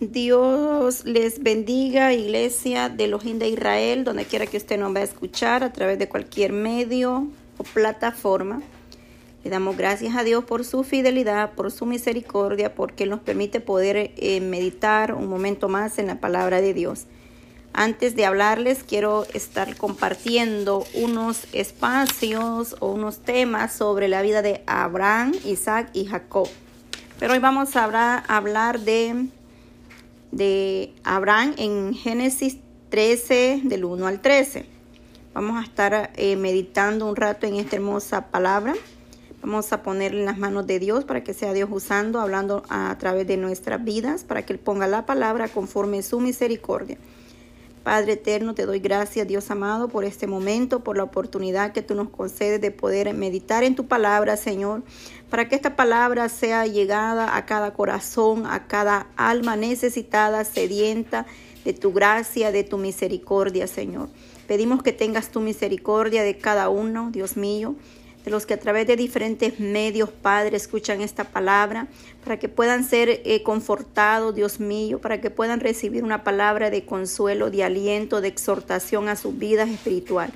Dios les bendiga, iglesia de Elohim de Israel, donde quiera que usted nos va a escuchar, a través de cualquier medio o plataforma. Le damos gracias a Dios por su fidelidad, por su misericordia, porque nos permite poder eh, meditar un momento más en la palabra de Dios. Antes de hablarles, quiero estar compartiendo unos espacios o unos temas sobre la vida de Abraham, Isaac y Jacob. Pero hoy vamos a hablar, de, Abraham en Génesis 13, del 1 al 13. Vamos a estar eh, meditando un rato en esta hermosa palabra. Vamos a ponerle en las manos de Dios para que sea Dios usando, hablando a través de nuestras vidas, para que Él ponga la palabra conforme su misericordia. Padre eterno, te doy gracias, Dios amado, por este momento, por la oportunidad que tú nos concedes de poder meditar en tu palabra, Señor, para que esta palabra sea llegada a cada corazón, a cada alma necesitada, sedienta de tu gracia, de tu misericordia, Señor. Pedimos que tengas tu misericordia de cada uno, Dios mío de los que a través de diferentes medios, Padre, escuchan esta palabra, para que puedan ser eh, confortados, Dios mío, para que puedan recibir una palabra de consuelo, de aliento, de exhortación a sus vidas espiritual.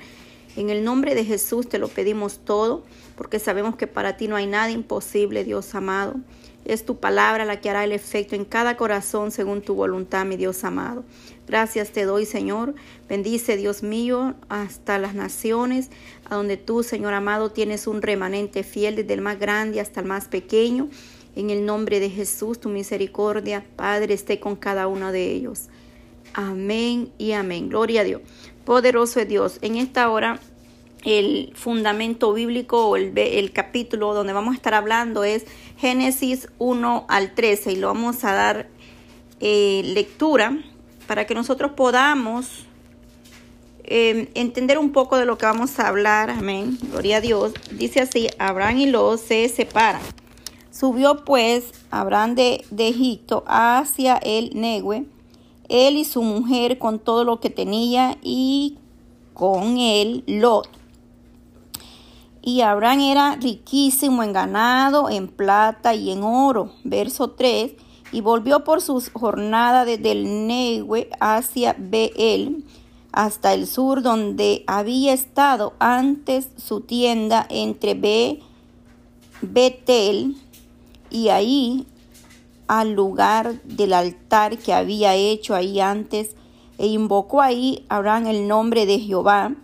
En el nombre de Jesús te lo pedimos todo, porque sabemos que para ti no hay nada imposible, Dios amado. Es tu palabra la que hará el efecto en cada corazón según tu voluntad, mi Dios amado. Gracias te doy, Señor. Bendice, Dios mío, hasta las naciones, a donde tú, Señor amado, tienes un remanente fiel desde el más grande hasta el más pequeño. En el nombre de Jesús, tu misericordia, Padre, esté con cada uno de ellos. Amén y amén. Gloria a Dios. Poderoso es Dios. En esta hora el fundamento bíblico o el, capítulo donde vamos a estar hablando es Génesis 1 al 13 y lo vamos a dar eh, lectura para que nosotros podamos eh, entender un poco de lo que vamos a hablar. Amén. Gloria a Dios. Dice así, Abraham y Lot se separan. Subió pues Abraham de, Egipto hacia el Negue, él y su mujer con todo lo que tenía y con él Lot y Abraham era riquísimo en ganado, en plata y en oro. Verso 3. Y volvió por sus jornadas desde el hacia Beel, hasta el sur, donde había estado antes su tienda entre Be, Betel y ahí al lugar del altar que había hecho ahí antes, e invocó ahí Abraham el nombre de Jehová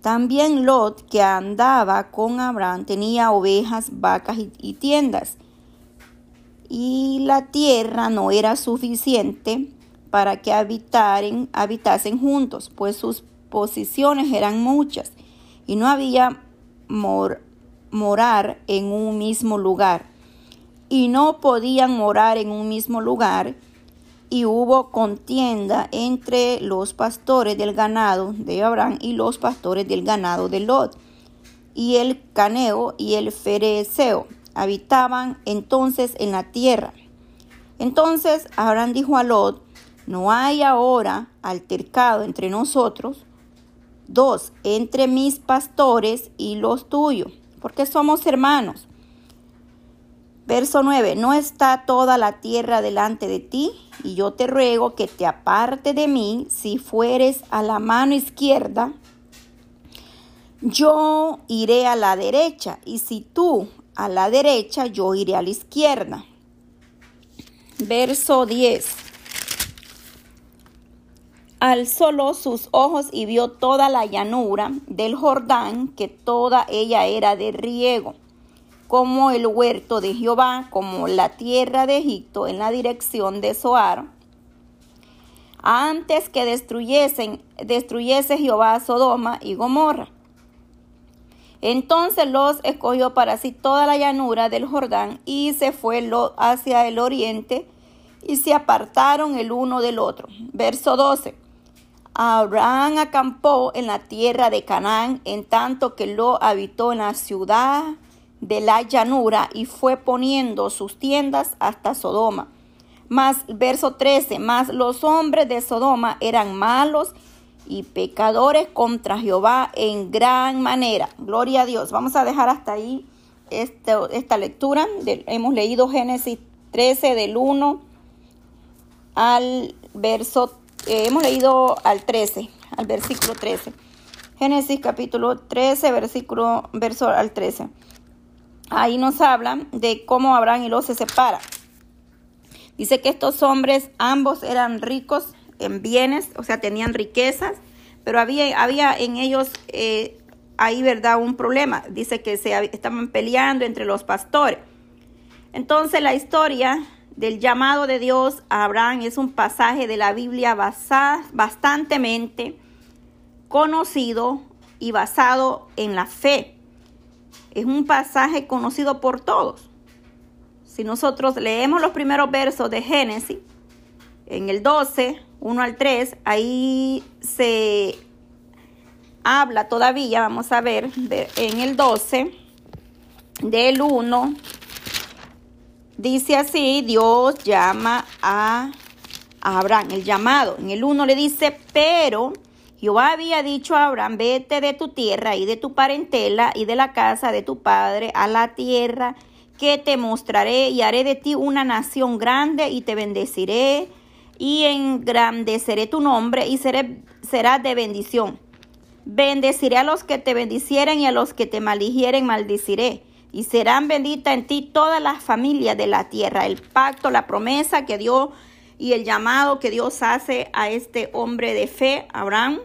también Lot, que andaba con Abraham, tenía ovejas, vacas y, tiendas. Y la tierra no era suficiente para que habitaren, habitasen juntos, pues sus posiciones eran muchas y no había morar en un mismo lugar. Y no podían morar en un mismo lugar y hubo contienda entre los pastores del ganado de Abraham y los pastores del ganado de Lot. Y el caneo y el fereceo habitaban entonces en la tierra. Entonces Abraham dijo a Lot, no hay ahora altercado entre nosotros, dos, entre mis pastores y los tuyos, porque somos hermanos. Verso 9, no está toda la tierra delante de ti, y yo te ruego que te aparte de mí, si fueres a la mano izquierda, yo iré a la derecha, y si tú a la derecha, yo iré a la izquierda. Verso 10. Alzó sus ojos y vio toda la llanura del Jordán, que toda ella era de riego como el huerto de Jehová, como la tierra de Egipto en la dirección de Zoar, antes que destruyesen, destruyese Jehová Sodoma y Gomorra. Entonces los escogió para sí toda la llanura del Jordán y se fue hacia el oriente y se apartaron el uno del otro. Verso 12. Abraham acampó en la tierra de Canaán, en tanto que lo habitó en la ciudad de la llanura y fue poniendo sus tiendas hasta Sodoma. Más, verso 13, más los hombres de Sodoma eran malos y pecadores contra Jehová en gran manera. Gloria a Dios. Vamos a dejar hasta ahí esta lectura. hemos leído Génesis 13 del 1 al verso, eh, hemos leído al 13, al versículo 13. Génesis capítulo 13, versículo, verso al 13. Ahí nos hablan de cómo Abraham y Lot se separan. Dice que estos hombres ambos eran ricos en bienes, o sea, tenían riquezas, pero había, había en ellos eh, ahí, ¿verdad?, un problema. Dice que se estaban peleando entre los pastores. Entonces la historia del llamado de Dios a Abraham es un pasaje de la Biblia bastantemente conocido y basado en la fe. Es un pasaje conocido por todos. Si nosotros leemos los primeros versos de Génesis, en el 12, 1 al 3, ahí se habla todavía, vamos a ver, en el 12, del 1, dice así, Dios llama a Abraham, el llamado. En el 1 le dice, pero Jehová había dicho a Abraham, vete de tu tierra y de tu parentela y de la casa de tu padre a la tierra que te mostraré y haré de ti una nación grande y te bendeciré y engrandeceré tu nombre y seré, serás de bendición. Bendeciré a los que te bendicieren y a los que te maldijeren maldiciré. Y serán benditas en ti todas las familias de la tierra. El pacto, la promesa que dio y el llamado que Dios hace a este hombre de fe, Abraham.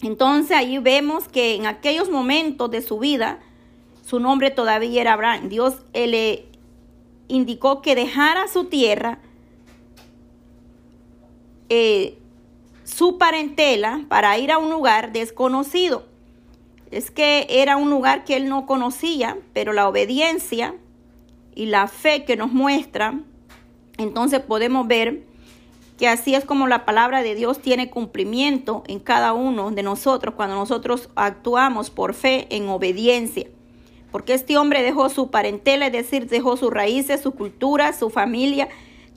Entonces ahí vemos que en aquellos momentos de su vida, su nombre todavía era Abraham. Dios le indicó que dejara su tierra, eh, su parentela, para ir a un lugar desconocido. Es que era un lugar que él no conocía, pero la obediencia y la fe que nos muestra entonces podemos ver que así es como la palabra de Dios tiene cumplimiento en cada uno de nosotros cuando nosotros actuamos por fe en obediencia. Porque este hombre dejó su parentela, es decir, dejó sus raíces, su cultura, su familia,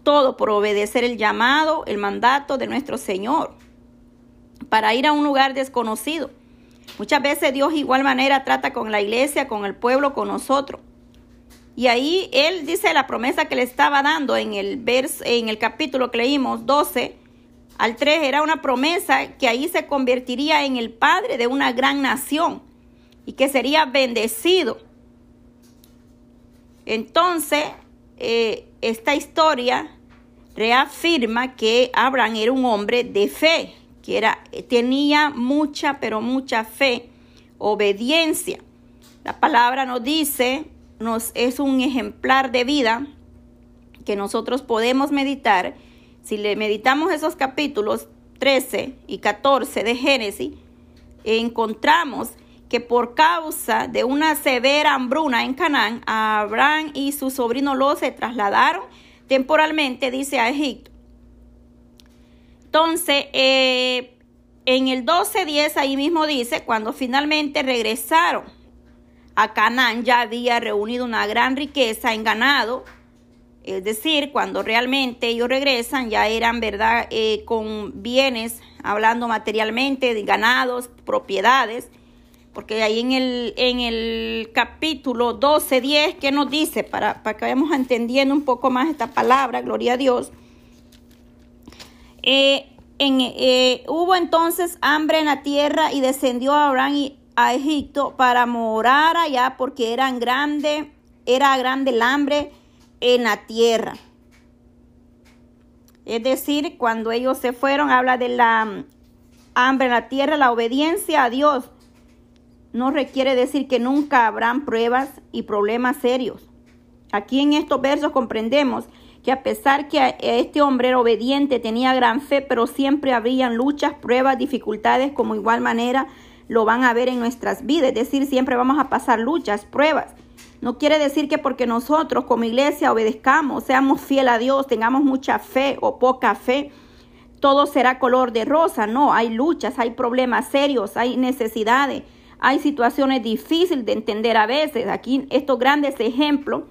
todo por obedecer el llamado, el mandato de nuestro Señor, para ir a un lugar desconocido. Muchas veces Dios igual manera trata con la iglesia, con el pueblo, con nosotros. Y ahí él dice la promesa que le estaba dando en el, en el capítulo que leímos 12 al 3, era una promesa que ahí se convertiría en el padre de una gran nación y que sería bendecido. Entonces, eh, esta historia reafirma que Abraham era un hombre de fe, que era, tenía mucha, pero mucha fe, obediencia. La palabra nos dice nos es un ejemplar de vida que nosotros podemos meditar. Si le meditamos esos capítulos 13 y 14 de Génesis, encontramos que por causa de una severa hambruna en Canaán, Abraham y su sobrino Lot se trasladaron temporalmente, dice, a Egipto. Entonces, eh, en el 12.10 ahí mismo dice, cuando finalmente regresaron a Canaán ya había reunido una gran riqueza en ganado, es decir, cuando realmente ellos regresan ya eran, ¿verdad?, eh, con bienes, hablando materialmente, de ganados, propiedades, porque ahí en el, en el capítulo 12, 10, ¿qué nos dice? Para, para que vayamos entendiendo un poco más esta palabra, gloria a Dios. Eh, en, eh, hubo entonces hambre en la tierra y descendió Abraham y a Egipto para morar allá porque eran grande, era grande el hambre en la tierra. Es decir, cuando ellos se fueron, habla de la mm, hambre en la tierra, la obediencia a Dios. No requiere decir que nunca habrán pruebas y problemas serios. Aquí en estos versos comprendemos que a pesar que este hombre era obediente, tenía gran fe, pero siempre habrían luchas, pruebas, dificultades, como igual manera lo van a ver en nuestras vidas. Es decir, siempre vamos a pasar luchas, pruebas. No quiere decir que porque nosotros como iglesia obedezcamos, seamos fiel a Dios, tengamos mucha fe o poca fe, todo será color de rosa. No, hay luchas, hay problemas serios, hay necesidades, hay situaciones difíciles de entender a veces. Aquí estos grandes ejemplos.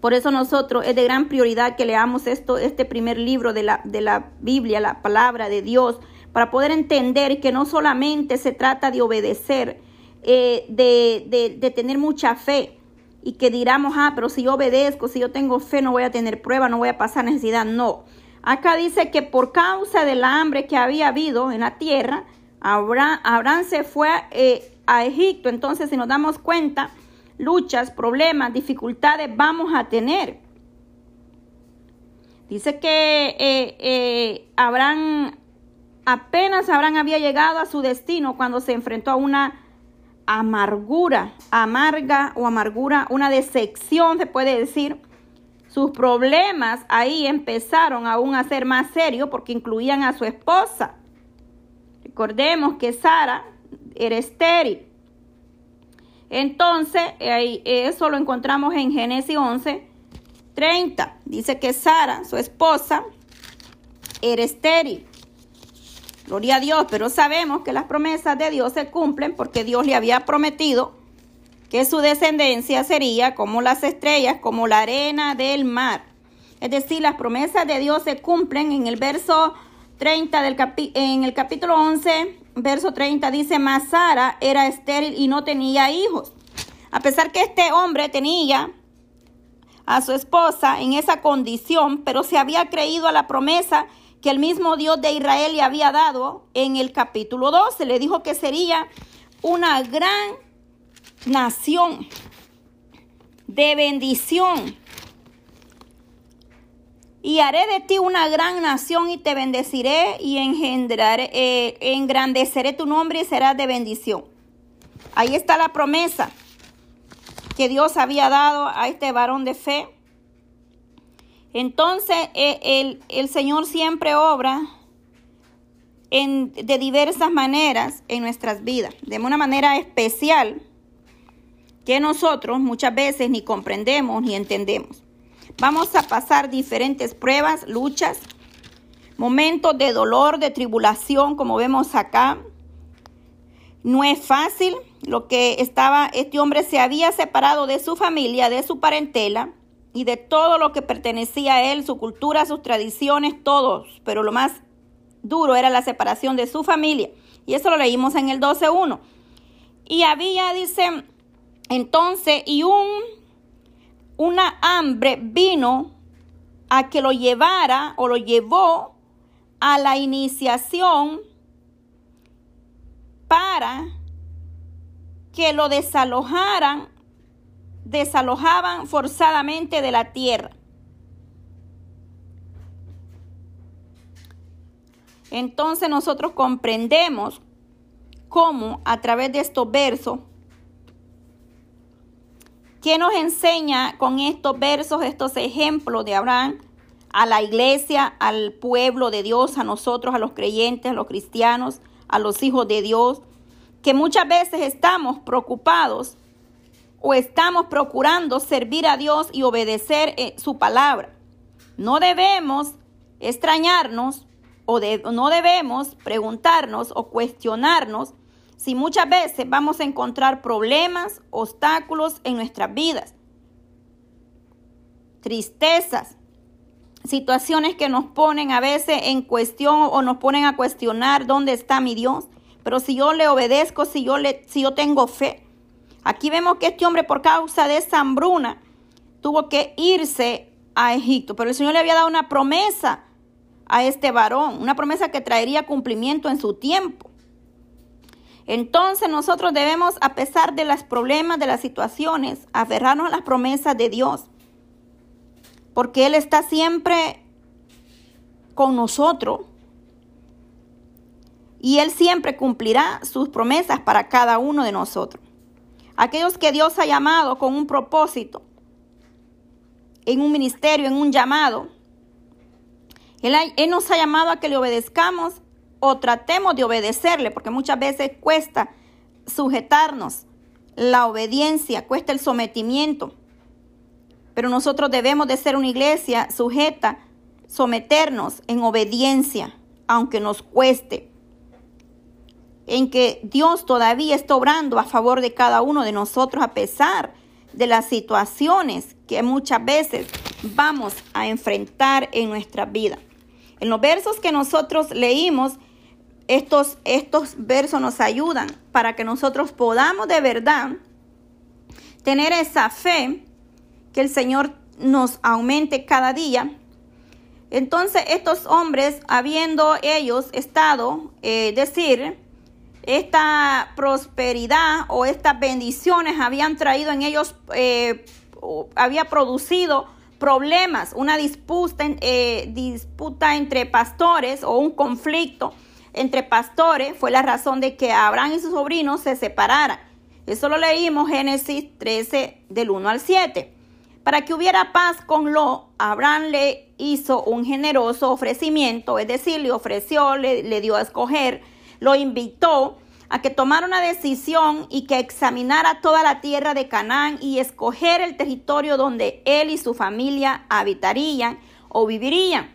Por eso nosotros es de gran prioridad que leamos esto, este primer libro de la, de la Biblia, la palabra de Dios, para poder entender que no solamente se trata de obedecer, eh, de, de, tener mucha fe y que diramos, ah, pero si yo obedezco, si yo tengo fe, no voy a tener prueba, no voy a pasar necesidad. No, Acá dice que por causa del hambre que había habido en la tierra, Abraham, se fue eh, a Egipto. Entonces, si nos damos cuenta, luchas, problemas, dificultades vamos a tener. Dice que eh, eh, Abraham, apenas Abraham había llegado a su destino cuando se enfrentó a una amargura, amarga o amargura, una decepción se puede decir. Sus problemas ahí empezaron aún a ser más serios porque incluían a su esposa. Recordemos que Sara era estéril. Entonces, eso lo encontramos en Génesis 11, 30. Dice que Sara, su esposa, era estéril. Gloria a Dios, pero sabemos que las promesas de Dios se cumplen porque Dios le había prometido que su descendencia sería como las estrellas, como la arena del mar. Es decir, las promesas de Dios se cumplen en el verso 30 del en el capítulo 11, verso 30 dice, mas Sara era estéril y no tenía hijos. A pesar que este hombre tenía a su esposa en esa condición, pero se había creído a la promesa que el mismo Dios de Israel le había dado en el capítulo 12. Le dijo que sería una gran nación de bendición y haré de ti una gran nación y te bendeciré y engendraré, eh, engrandeceré tu nombre y serás de bendición. Ahí está la promesa que Dios había dado a este varón de fe. Entonces eh, el, Señor siempre obra en, de diversas maneras en nuestras vidas, de una manera especial que nosotros muchas veces ni comprendemos ni entendemos. Vamos a pasar diferentes pruebas, luchas, momentos de dolor, de tribulación, como vemos acá. No es fácil lo que estaba, este hombre se había separado de su familia, de su parentela y de todo lo que pertenecía a él, su cultura, sus tradiciones, todos. Pero lo más duro era la separación de su familia. Y eso lo leímos en el 12.1. Y había, dice, entonces, y un una hambre vino a que lo llevara o lo llevó a la iniciación para que lo desalojaran, desalojaban forzadamente de la tierra. Entonces nosotros comprendemos cómo a través de estos versos ¿Qué nos enseña con estos versos, estos ejemplos de Abraham a la iglesia, al pueblo de Dios, a nosotros, a los creyentes, a los cristianos, a los hijos de Dios? Que muchas veces estamos preocupados o estamos procurando servir a Dios y obedecer eh, su palabra. No debemos extrañarnos o no debemos preguntarnos o cuestionarnos si muchas veces vamos a encontrar problemas, obstáculos en nuestras vidas, tristezas, situaciones que nos ponen a veces en cuestión o nos ponen a cuestionar dónde está mi Dios. Pero si yo le obedezco, si yo, le, si yo tengo fe. Aquí vemos que este hombre por causa de esa hambruna tuvo que irse a Egipto. Pero el Señor le había dado una promesa a este varón, una promesa que traería cumplimiento en su tiempo. Entonces nosotros debemos, a pesar de los problemas, de las situaciones, aferrarnos a las promesas de Dios. Porque Él está siempre con nosotros. Y Él siempre cumplirá sus promesas para cada uno de nosotros. Aquellos que Dios ha llamado con un propósito, en un ministerio, en un llamado. Él, él nos ha llamado a que le obedezcamos o tratemos de obedecerle, porque muchas veces cuesta sujetarnos. La obediencia, cuesta el sometimiento. Pero nosotros debemos de ser una iglesia sujeta, someternos en obediencia, aunque nos cueste. En que Dios todavía está obrando a favor de cada uno de nosotros a pesar de las situaciones que muchas veces vamos a enfrentar en nuestra vida. En los versos que nosotros leímos, estos, estos versos nos ayudan para que nosotros podamos de verdad tener esa fe que el Señor nos aumente cada día. Entonces estos hombres, habiendo ellos estado, eh, decir, esta prosperidad o estas bendiciones habían traído en ellos, eh, había producido problemas, una disputa, eh, disputa entre pastores o un conflicto entre pastores fue la razón de que Abraham y sus sobrinos se separaran. Eso lo leímos Génesis 13 del 1 al 7. Para que hubiera paz con Lo, Abraham le hizo un generoso ofrecimiento, es decir, le ofreció, le, le dio a escoger, lo invitó a que tomara una decisión y que examinara toda la tierra de Canaán y escoger el territorio donde él y su familia habitarían o vivirían,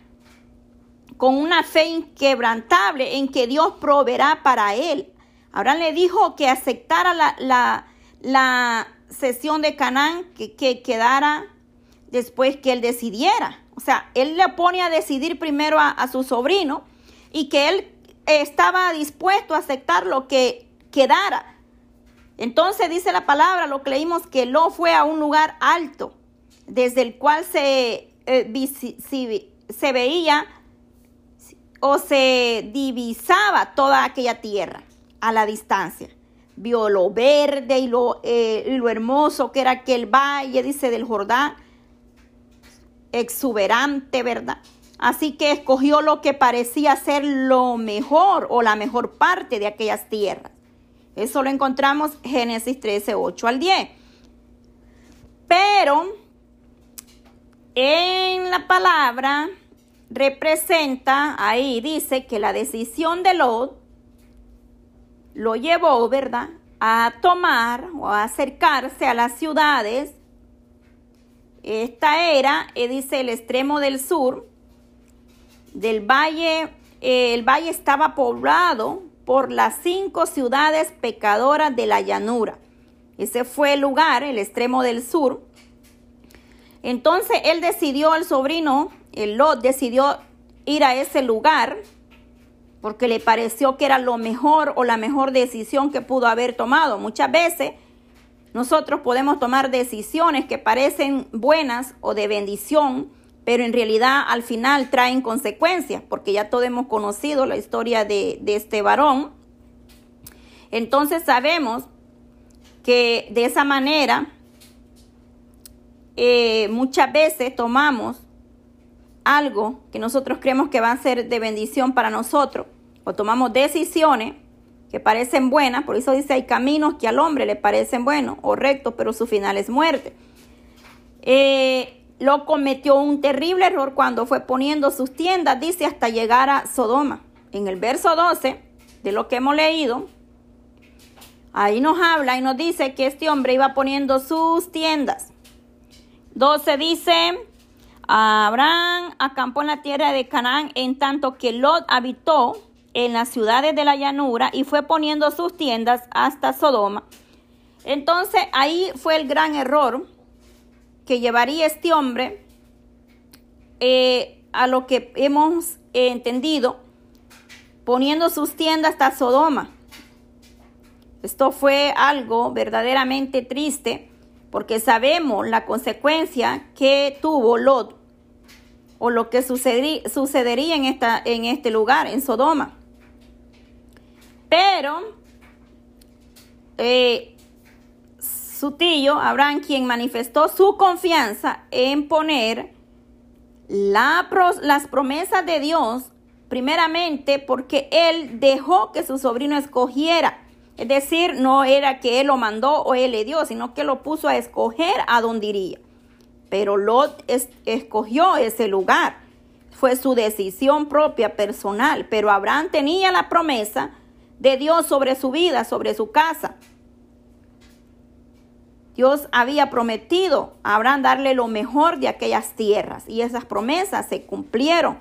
con una fe inquebrantable en que Dios proveerá para él. Abraham le dijo que aceptara la, la, la sesión de Canaán, que, que quedara después que él decidiera. O sea, él le pone a decidir primero a, a su sobrino y que él estaba dispuesto a aceptar lo que quedara. Entonces dice la palabra, lo que leímos, que Lo fue a un lugar alto, desde el cual se, eh, se veía o se divisaba toda aquella tierra a la distancia. Vio lo verde y lo, eh, y lo hermoso que era aquel valle, dice del Jordán, exuberante, ¿verdad? Así que escogió lo que parecía ser lo mejor o la mejor parte de aquellas tierras. Eso lo encontramos Génesis 13, 8 al 10. Pero en la palabra representa, ahí dice que la decisión de Lot lo llevó, ¿verdad?, a tomar o a acercarse a las ciudades. Esta era, eh, dice, el extremo del sur, del valle, eh, el valle estaba poblado por las cinco ciudades pecadoras de la llanura. Ese fue el lugar, el extremo del sur. Entonces él decidió, el sobrino, Lot, decidió ir a ese lugar porque le pareció que era lo mejor o la mejor decisión que pudo haber tomado. Muchas veces nosotros podemos tomar decisiones que parecen buenas o de bendición, pero en realidad al final traen consecuencias, porque ya todos hemos conocido la historia de, este varón. Entonces sabemos que de esa manera eh, muchas veces tomamos algo que nosotros creemos que va a ser de bendición para nosotros, o tomamos decisiones que parecen buenas, por eso dice hay caminos que al hombre le parecen buenos o rectos, pero su final es muerte. Eh, lo cometió un terrible error cuando fue poniendo sus tiendas, dice, hasta llegar a Sodoma. En el verso 12 de lo que hemos leído, ahí nos habla y nos dice que este hombre iba poniendo sus tiendas. 12 dice, Abraham acampó en la tierra de Canaán en tanto que Lot habitó en las ciudades de la llanura y fue poniendo sus tiendas hasta Sodoma. Entonces ahí fue el gran error que llevaría este hombre eh, a lo que hemos entendido, poniendo sus tiendas hasta Sodoma. Esto fue algo verdaderamente triste porque sabemos la consecuencia que tuvo Lot o lo que sucedería en, esta, en este lugar, en Sodoma. Pero eh, su tío Abraham, quien manifestó su confianza en poner las promesas de Dios, primeramente porque él dejó que su sobrino escogiera. Es decir, no era que él lo mandó o él le dio, sino que lo puso a escoger a dónde iría. Pero Lot escogió ese lugar. Fue su decisión propia, personal. Pero Abraham tenía la promesa de Dios sobre su vida, sobre su casa. Dios había prometido a Abraham darle lo mejor de aquellas tierras y esas promesas se cumplieron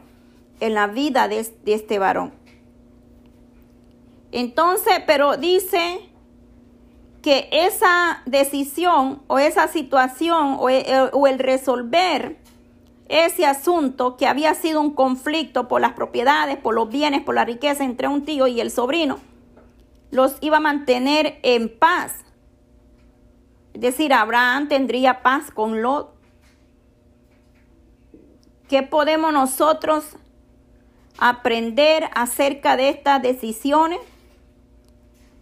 en la vida de, este varón. Entonces, pero dice que esa decisión o esa situación o el, eh, o el resolver ese asunto que había sido un conflicto por las propiedades, por los bienes, por la riqueza entre un tío y el sobrino, los iba a mantener en paz es decir, Abraham tendría paz con Lot. ¿Qué podemos nosotros aprender acerca de estas decisiones?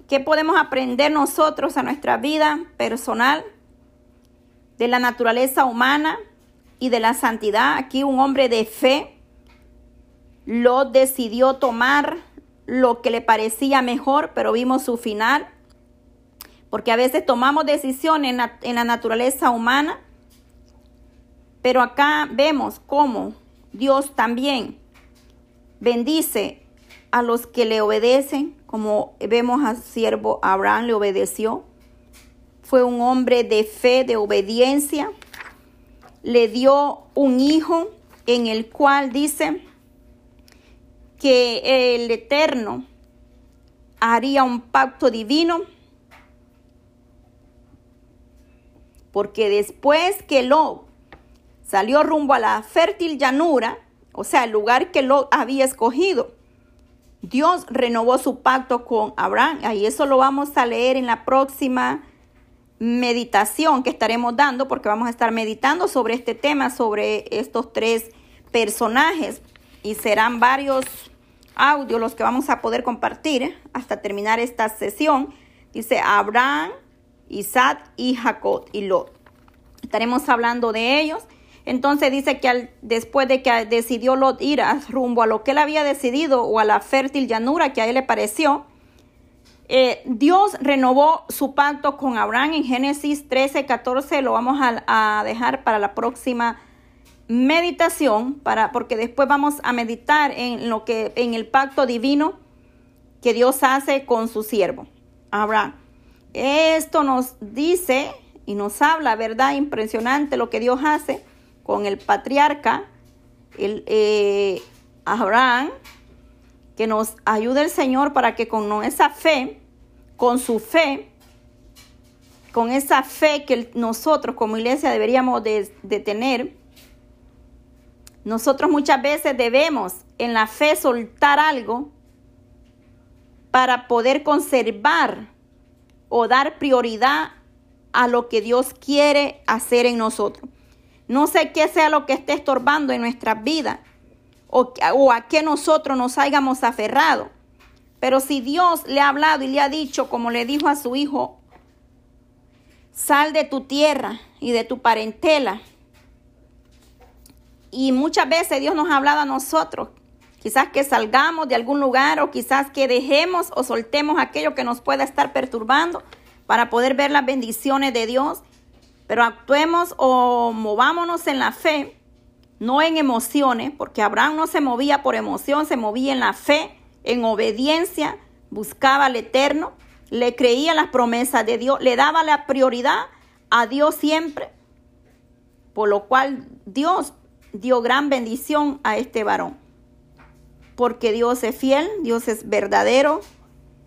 ¿Qué podemos aprender nosotros a nuestra vida personal de la naturaleza humana y de la santidad? Aquí un hombre de fe lo decidió tomar lo que le parecía mejor, pero vimos su final. Porque a veces tomamos decisiones en la, en la naturaleza humana, pero acá vemos cómo Dios también bendice a los que le obedecen como vemos al siervo Abraham le obedeció. Fue un hombre de fe, de obediencia. Le dio un hijo en el cual dice que el Eterno haría un pacto divino. Porque después que Lot salió rumbo a la fértil llanura, o sea, el lugar que Lot había escogido, Dios renovó su pacto con Abraham. Y eso lo vamos a leer en la próxima meditación que estaremos dando, porque vamos a estar meditando sobre este tema, sobre estos tres personajes. Y serán varios audios los que vamos a poder compartir hasta terminar esta sesión. Dice Abraham, Isaac y Jacob y Lot. Estaremos hablando de ellos entonces dice que después de que decidió Lot ir a, rumbo a lo que él había decidido o a la fértil llanura que a él le pareció, eh, Dios renovó su pacto con Abraham en Génesis 13, 14. Lo vamos a, dejar para la próxima meditación, para, porque después vamos a meditar en lo que, en el pacto divino que Dios hace con su siervo, Abraham. Esto nos dice y nos habla, ¿verdad? Impresionante lo que Dios hace con el patriarca el, eh, Abraham, que nos ayude el Señor para que con esa fe, con su fe, con esa fe que nosotros como iglesia deberíamos de, tener, nosotros muchas veces debemos en la fe soltar algo para poder conservar o dar prioridad a lo que Dios quiere hacer en nosotros. No sé qué sea lo que esté estorbando en nuestras vidas o, a qué nosotros nos hayamos aferrado. Pero si Dios le ha hablado y le ha dicho, como le dijo a su hijo, sal de tu tierra y de tu parentela. Y muchas veces Dios nos ha hablado a nosotros, quizás que salgamos de algún lugar o quizás que dejemos o soltemos aquello que nos pueda estar perturbando para poder ver las bendiciones de Dios pero actuemos o movámonos en la fe, no en emociones, porque Abraham no se movía por emoción, se movía en la fe, en obediencia, buscaba al Eterno, le creía las promesas de Dios, le daba la prioridad a Dios siempre, por lo cual Dios dio gran bendición a este varón. Porque Dios es fiel, Dios es verdadero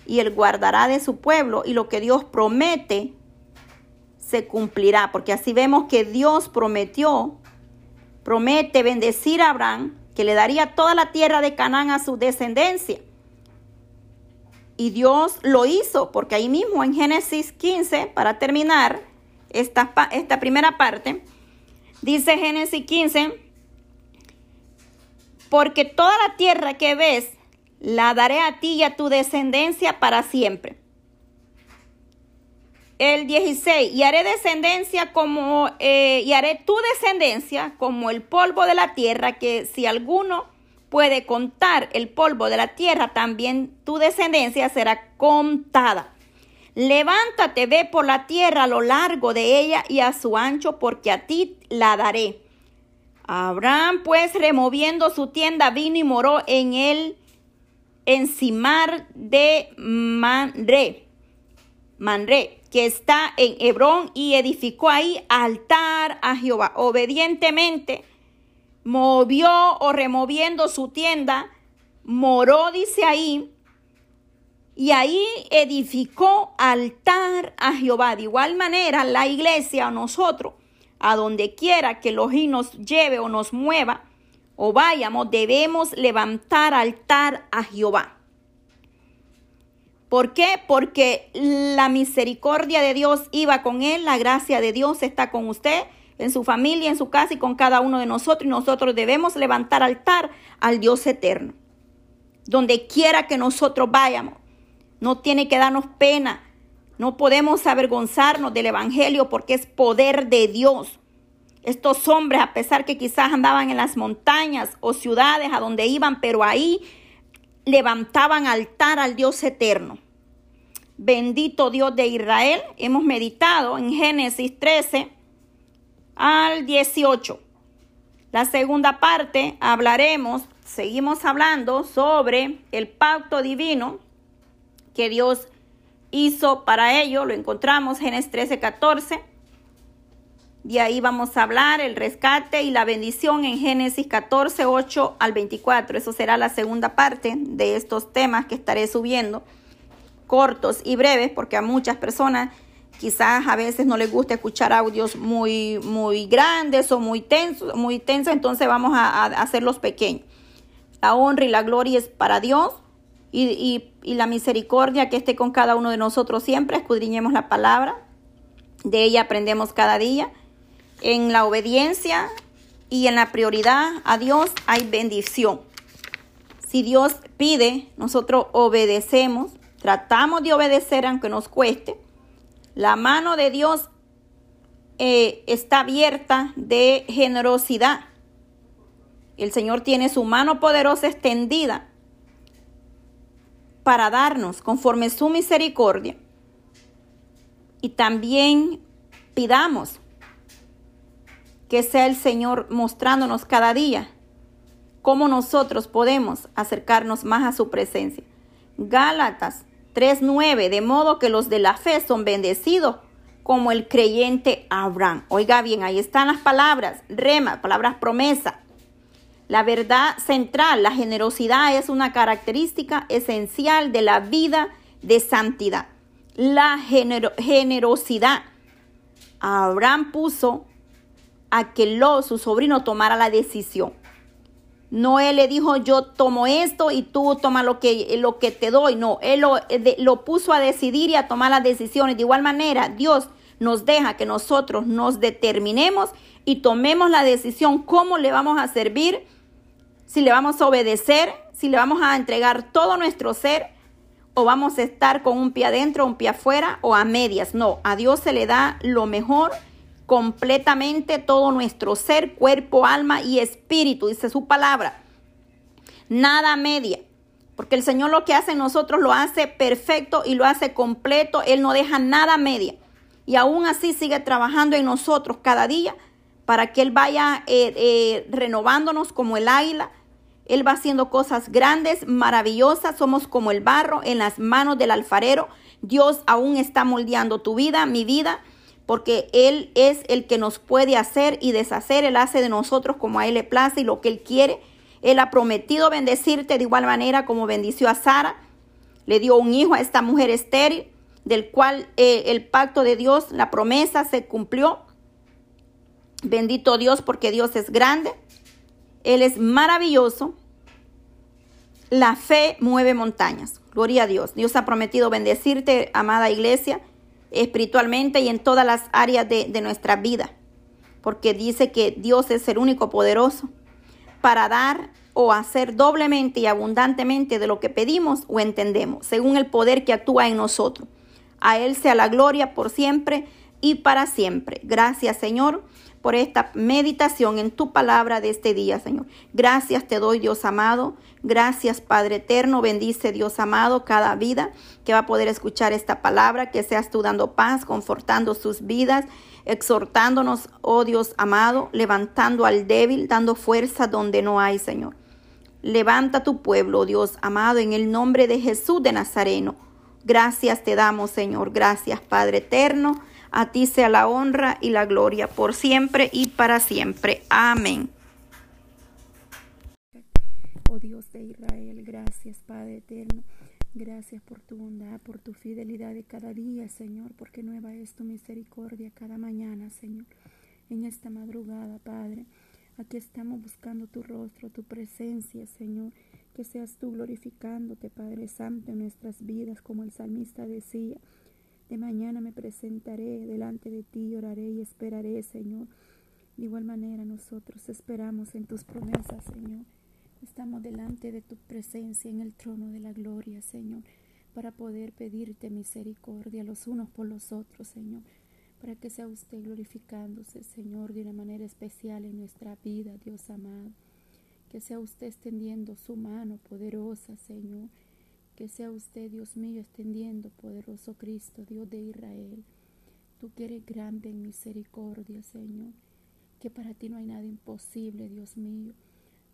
y Él guardará de su pueblo y lo que Dios promete, se cumplirá, porque así vemos que Dios prometió, promete bendecir a Abraham, que le daría toda la tierra de Canaán a su descendencia. Y Dios lo hizo, porque ahí mismo en Génesis 15, para terminar esta, esta primera parte, dice Génesis 15, porque toda la tierra que ves la daré a ti y a tu descendencia para siempre el 16, y haré descendencia como, eh, y haré tu descendencia como el polvo de la tierra, que si alguno puede contar el polvo de la tierra, también tu descendencia será contada. Levántate, ve por la tierra a lo largo de ella y a su ancho, porque a ti la daré. Abraham, pues, removiendo su tienda, vino y moró en el encimar de Manre. Manre que está en Hebrón y edificó ahí altar a Jehová. Obedientemente movió o removiendo su tienda, moró, dice ahí, y ahí edificó altar a Jehová. De igual manera, la iglesia o nosotros, a donde quiera que los nos lleve o nos mueva o vayamos, debemos levantar altar a Jehová. ¿Por qué? Porque la misericordia de Dios iba con él, la gracia de Dios está con usted. en su familia, en su casa y con cada uno de nosotros. Y nosotros debemos levantar altar al Dios eterno. Donde quiera que nosotros vayamos, no tiene que darnos pena. No podemos avergonzarnos del Evangelio porque es poder de Dios. Estos hombres, a pesar que quizás andaban en las montañas o ciudades a donde iban, pero ahí levantaban altar al Dios eterno. Bendito Dios de Israel. Hemos meditado en Génesis 13 al 18. La segunda parte hablaremos, seguimos hablando sobre el pacto divino que Dios hizo para ello. Lo encontramos Génesis 13, 14. De ahí vamos a hablar el rescate y la bendición en Génesis 14, 8 al 24. Eso será la segunda parte de estos temas que estaré subiendo, cortos y breves, porque a muchas personas quizás a veces no les gusta escuchar audios muy, muy grandes o muy tensos, muy tensos, entonces vamos a, hacerlos pequeños. La honra y la gloria es para Dios y, y la misericordia que esté con cada uno de nosotros siempre. Escudriñemos la palabra, de ella aprendemos cada día. En la obediencia y en la prioridad a Dios hay bendición. Si Dios pide, nosotros obedecemos, tratamos de obedecer aunque nos cueste la mano de Dios eh, está abierta de generosidad. El Señor tiene su mano poderosa extendida para darnos conforme su misericordia. Y también pidamos que sea el Señor mostrándonos cada día cómo nosotros podemos acercarnos más a su presencia. Gálatas 3.9, de modo que los de la fe son bendecidos como el creyente Abraham. Oiga bien, ahí están las palabras, rema, palabras promesa. La verdad central, la generosidad es una característica esencial de la vida de santidad. La generosidad. Abraham puso a que lo, su sobrino, tomara la decisión. No él le dijo, yo tomo esto y tú toma lo que, lo que te doy. No, él lo, lo puso a decidir y a tomar las decisiones. De igual manera, Dios nos deja que nosotros nos determinemos y tomemos la decisión cómo le vamos a servir, si le vamos a obedecer, si le vamos a entregar todo nuestro ser o vamos a estar con un pie adentro, un pie afuera o a medias. No, a Dios se le da lo mejor completamente todo nuestro ser, cuerpo, alma y espíritu, dice su palabra. Nada media. Porque el Señor lo que hace en nosotros lo hace perfecto y lo hace completo. Él no deja nada media. Y aún así sigue trabajando en nosotros cada día para que Él vaya eh, eh, renovándonos como el águila. Él va haciendo cosas grandes, maravillosas. Somos como el barro en las manos del alfarero. Dios aún está moldeando tu vida, mi vida porque Él es el que nos puede hacer y deshacer. Él hace de nosotros como a Él le place y lo que Él quiere. Él ha prometido bendecirte de igual manera como bendició a Sara. Le dio un hijo a esta mujer estéril, del cual eh, el pacto de Dios, la promesa se cumplió. Bendito Dios porque Dios es grande. Él es maravilloso. La fe mueve montañas. Gloria a Dios. Dios ha prometido bendecirte, amada iglesia espiritualmente y en todas las áreas de, de nuestra vida, porque dice que Dios es el único poderoso para dar o hacer doblemente y abundantemente de lo que pedimos o entendemos, según el poder que actúa en nosotros. A Él sea la gloria por siempre y para siempre. Gracias, Señor por esta meditación en tu palabra de este día, Señor. Gracias te doy, Dios amado. Gracias, Padre eterno. Bendice, Dios amado, cada vida que va a poder escuchar esta palabra. Que seas tú dando paz, confortando sus vidas, exhortándonos, oh Dios amado, levantando al débil, dando fuerza donde no hay, Señor. Levanta tu pueblo, Dios amado, en el nombre de Jesús de Nazareno. Gracias te damos, Señor. Gracias, Padre eterno. A ti sea la honra y la gloria por siempre y para siempre. Amén. Oh Dios de Israel, gracias Padre eterno. Gracias por tu bondad, por tu fidelidad de cada día, Señor, porque nueva es tu misericordia cada mañana, Señor. En esta madrugada, Padre, aquí estamos buscando tu rostro, tu presencia, Señor. Que seas tú glorificándote, Padre Santo, en nuestras vidas, como el salmista decía. De mañana me presentaré delante de ti, oraré y esperaré, Señor. De igual manera nosotros esperamos en tus promesas, Señor. Estamos delante de tu presencia en el trono de la gloria, Señor, para poder pedirte misericordia los unos por los otros, Señor, para que sea usted glorificándose, Señor, de una manera especial en nuestra vida, Dios amado. Que sea usted extendiendo su mano poderosa, Señor. Que sea usted, Dios mío, extendiendo, poderoso Cristo, Dios de Israel. Tú que eres grande en misericordia, Señor que para ti no hay nada imposible, Dios mío.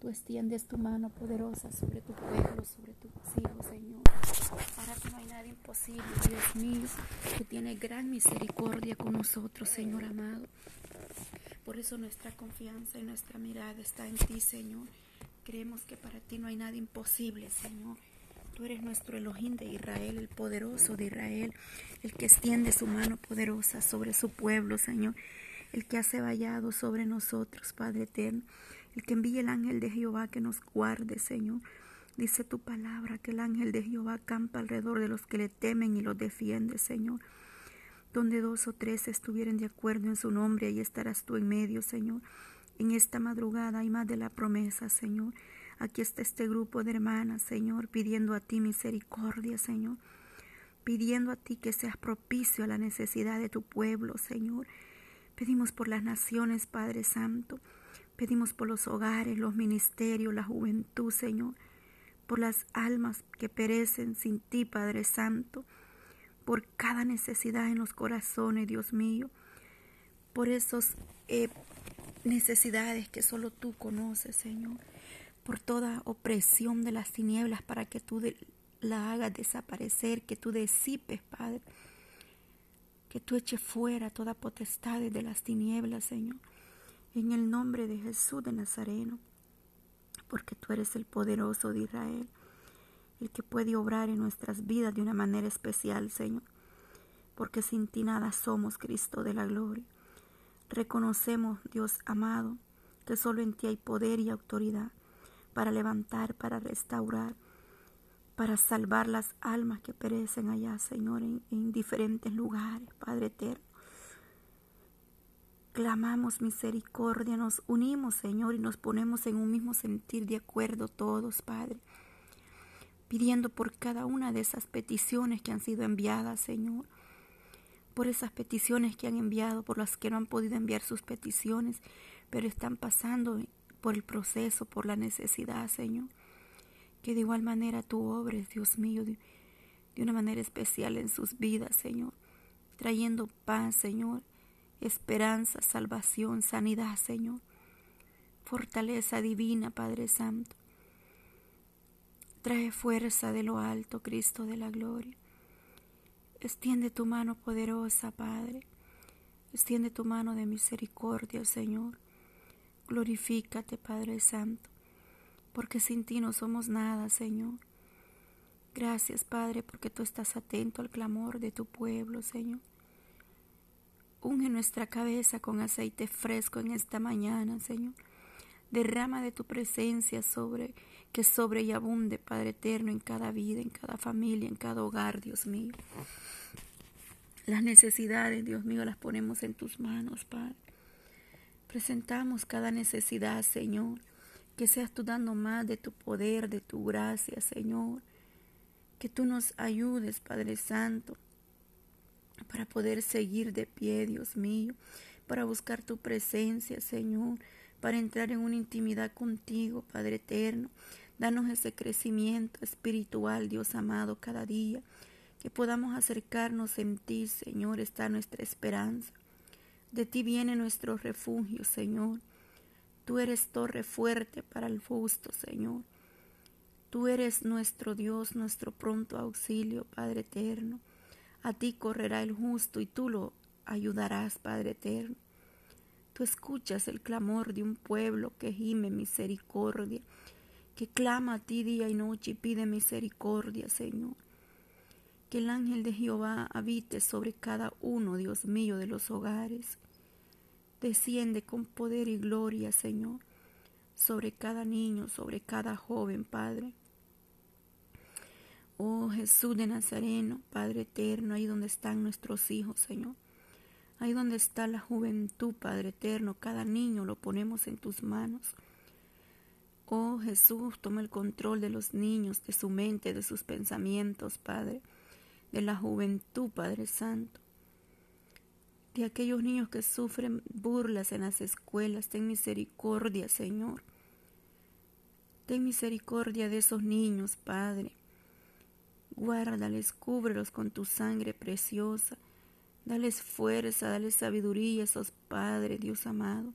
Tú extiendes tu mano poderosa sobre tu pueblo, sobre tus hijos, Señor. Para ti no hay nada imposible, Dios mío, que tiene gran misericordia con nosotros, Señor amado. Por eso nuestra confianza y nuestra mirada está en ti, Señor. Creemos que para ti no hay nada imposible, Señor. Tú eres nuestro Elohim de Israel, el poderoso de Israel, el que extiende su mano poderosa sobre su pueblo, Señor el que hace vallado sobre nosotros, Padre eterno, el que envíe el ángel de Jehová que nos guarde, Señor. Dice tu palabra que el ángel de Jehová acampa alrededor de los que le temen y los defiende, Señor. Donde dos o tres estuvieren de acuerdo en su nombre, ahí estarás tú en medio, Señor. En esta madrugada hay más de la promesa, Señor. Aquí está este grupo de hermanas, Señor, pidiendo a ti misericordia, Señor. Pidiendo a ti que seas propicio a la necesidad de tu pueblo, Señor. Pedimos por las naciones, Padre Santo. Pedimos por los hogares, los ministerios, la juventud, Señor. Por las almas que perecen sin ti, Padre Santo. Por cada necesidad en los corazones, Dios mío. Por esas eh, necesidades que solo tú conoces, Señor. Por toda opresión de las tinieblas para que tú la hagas desaparecer, que tú disipes, Padre. Que tú eches fuera toda potestad de las tinieblas, Señor, en el nombre de Jesús de Nazareno, porque tú eres el poderoso de Israel, el que puede obrar en nuestras vidas de una manera especial, Señor, porque sin ti nada somos, Cristo de la gloria. Reconocemos, Dios amado, que solo en ti hay poder y autoridad para levantar, para restaurar, para salvar las almas que perecen allá, Señor, en, diferentes lugares, Padre eterno. Clamamos misericordia, nos unimos, Señor, y nos ponemos en un mismo sentir de acuerdo todos, Padre, pidiendo por cada una de esas peticiones que han sido enviadas, Señor, por esas peticiones que han enviado, por las que no han podido enviar sus peticiones, pero están pasando por el proceso, por la necesidad, Señor que de igual manera tú obres, Dios mío, de, una manera especial en sus vidas, Señor, trayendo paz, Señor, esperanza, salvación, sanidad, Señor, fortaleza divina, Padre Santo. Trae fuerza de lo alto, Cristo de la gloria. Extiende tu mano poderosa, Padre. Extiende tu mano de misericordia, Señor. Glorifícate, Padre Santo porque sin ti no somos nada, Señor. Gracias, Padre, porque tú estás atento al clamor de tu pueblo, Señor. Unge nuestra cabeza con aceite fresco en esta mañana, Señor. Derrama de tu presencia sobre que sobre y abunde, Padre eterno, en cada vida, en cada familia, en cada hogar, Dios mío. Las necesidades, Dios mío, las ponemos en tus manos, Padre. Presentamos cada necesidad, Señor que seas tú dando más de tu poder, de tu gracia, Señor. Que tú nos ayudes, Padre Santo, para poder seguir de pie, Dios mío, para buscar tu presencia, Señor, para entrar en una intimidad contigo, Padre eterno. Danos ese crecimiento espiritual, Dios amado, cada día. Que podamos acercarnos en ti, Señor, está nuestra esperanza. De ti viene nuestro refugio, Señor. Tú eres torre fuerte para el justo, Señor. Tú eres nuestro Dios, nuestro pronto auxilio, Padre eterno. A ti correrá el justo y tú lo ayudarás, Padre eterno. Tú escuchas el clamor de un pueblo que gime misericordia, que clama a ti día y noche y pide misericordia, Señor. Que el ángel de Jehová habite sobre cada uno, Dios mío, de los hogares Desciende con poder y gloria, Señor, sobre cada niño, sobre cada joven, Padre. Oh Jesús de Nazareno, Padre eterno, ahí donde están nuestros hijos, Señor. Ahí donde está la juventud, Padre eterno, cada niño lo ponemos en tus manos. Oh Jesús, toma el control de los niños, de su mente, de sus pensamientos, Padre, de la juventud, Padre Santo, de aquellos niños que sufren burlas en las escuelas. Ten misericordia, Señor. Ten misericordia de esos niños, Padre. Guárdales, cúbrelos con tu sangre preciosa. Dales fuerza, dales sabiduría a esos padres, Dios amado,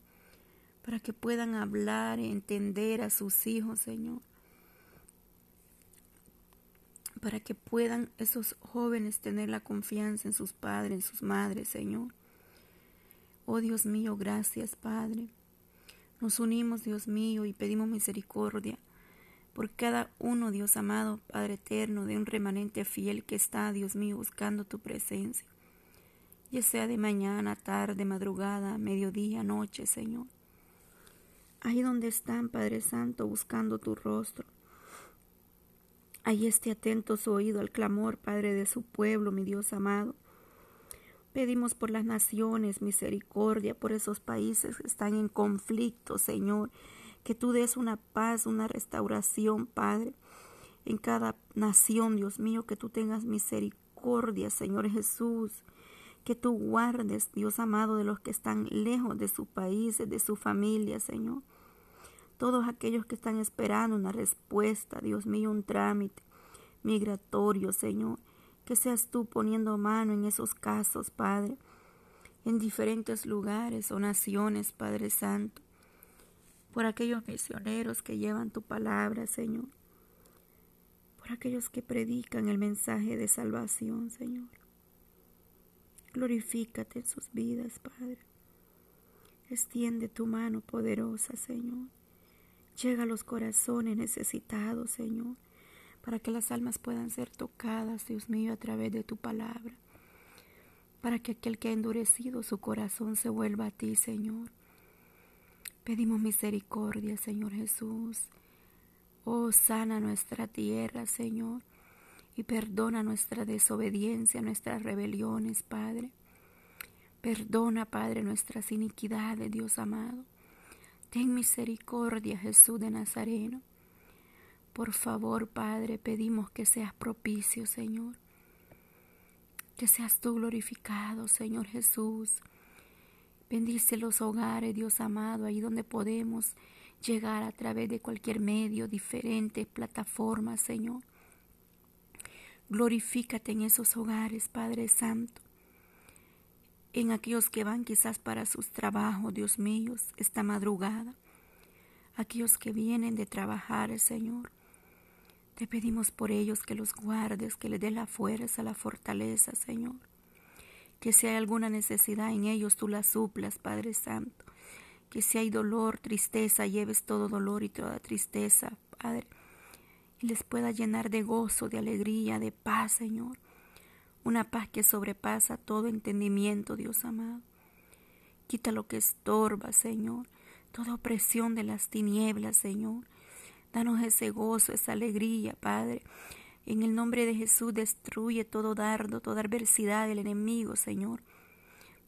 para que puedan hablar y entender a sus hijos, Señor. Para que puedan esos jóvenes tener la confianza en sus padres, en sus madres, Señor. Oh Dios mío, gracias, Padre. Nos unimos, Dios mío, y pedimos misericordia por cada uno, Dios amado, Padre eterno, de un remanente fiel que está, Dios mío, buscando tu presencia. Ya sea de mañana, tarde, madrugada, mediodía, noche, Señor. Ahí donde están, Padre Santo, buscando tu rostro. Ahí esté atento su oído al clamor, Padre de su pueblo, mi Dios amado. Pedimos por las naciones misericordia, por esos países que están en conflicto, Señor que tú des una paz, una restauración, Padre, en cada nación, Dios mío, que tú tengas misericordia, Señor Jesús, que tú guardes, Dios amado, de los que están lejos de sus países, de su familia, Señor. Todos aquellos que están esperando una respuesta, Dios mío, un trámite migratorio, Señor. Que seas tú poniendo mano en esos casos, Padre, en diferentes lugares o naciones, Padre Santo por aquellos misioneros que llevan tu palabra, Señor, por aquellos que predican el mensaje de salvación, Señor. Glorifícate en sus vidas, Padre. Extiende tu mano poderosa, Señor. Llega a los corazones necesitados, Señor, para que las almas puedan ser tocadas, Dios mío, a través de tu palabra. Para que aquel que ha endurecido su corazón se vuelva a ti, Señor Pedimos misericordia, Señor Jesús. Oh, sana nuestra tierra, Señor, y perdona nuestra desobediencia, nuestras rebeliones, Padre. Perdona, Padre, nuestras iniquidades, Dios amado. Ten misericordia, Jesús de Nazareno. Por favor, Padre, pedimos que seas propicio, Señor. Que seas tú glorificado, Señor Jesús. Bendice los hogares, Dios amado, ahí donde podemos llegar a través de cualquier medio, diferentes plataformas, Señor. Glorifícate en esos hogares, Padre Santo. En aquellos que van quizás para sus trabajos, Dios mío, esta madrugada. Aquellos que vienen de trabajar, Señor. Te pedimos por ellos que los guardes, que les des la fuerza, la fortaleza, Señor que si hay alguna necesidad en ellos, tú la suplas, Padre Santo. Que si hay dolor, tristeza, lleves todo dolor y toda tristeza, Padre. Y les pueda llenar de gozo, de alegría, de paz, Señor. Una paz que sobrepasa todo entendimiento, Dios amado. Quita lo que estorba, Señor. Toda opresión de las tinieblas, Señor. Danos ese gozo, esa alegría, Padre en el nombre de Jesús destruye todo dardo, toda adversidad del enemigo, Señor.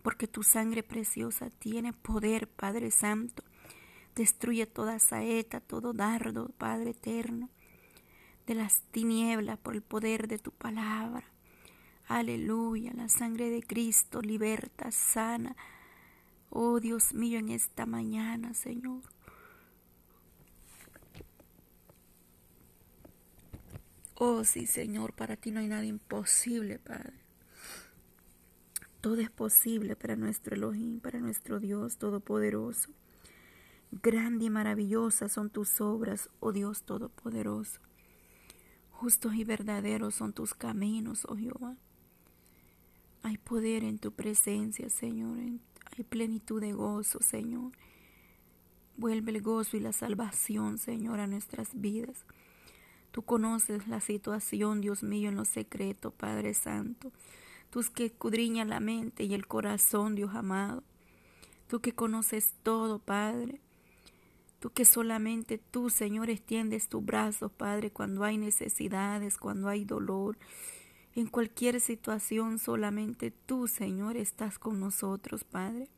Porque tu sangre preciosa tiene poder, Padre Santo. Destruye toda saeta, todo dardo, Padre eterno, de las tinieblas por el poder de tu palabra. Aleluya, la sangre de Cristo liberta, sana. Oh Dios mío, en esta mañana, Señor. Oh sí, Señor, para ti no hay nada imposible, Padre. Todo es posible para nuestro Elohim, para nuestro Dios Todopoderoso. Grande y maravillosa son tus obras, oh Dios Todopoderoso. Justos y verdaderos son tus caminos, oh Jehová. Hay poder en tu presencia, Señor. Hay plenitud de gozo, Señor. Vuelve el gozo y la salvación, Señor, a nuestras vidas. Tú conoces la situación, Dios mío, en lo secreto, Padre Santo. Tú que escudriñas la mente y el corazón, Dios amado. Tú que conoces todo, Padre. Tú que solamente tú, Señor, extiendes tus brazos, Padre, cuando hay necesidades, cuando hay dolor. En cualquier situación solamente tú, Señor, estás con nosotros, Padre.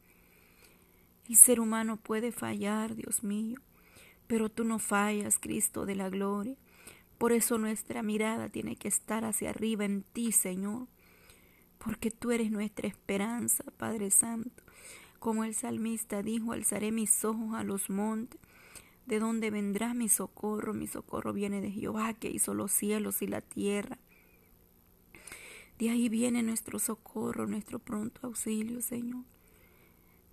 El ser humano puede fallar, Dios mío, pero tú no fallas, Cristo de la gloria. Por eso nuestra mirada tiene que estar hacia arriba en ti, Señor, porque tú eres nuestra esperanza, Padre Santo. Como el salmista dijo, alzaré mis ojos a los montes. ¿De dónde vendrá mi socorro? Mi socorro viene de Jehová, que hizo los cielos y la tierra. De ahí viene nuestro socorro, nuestro pronto auxilio, Señor.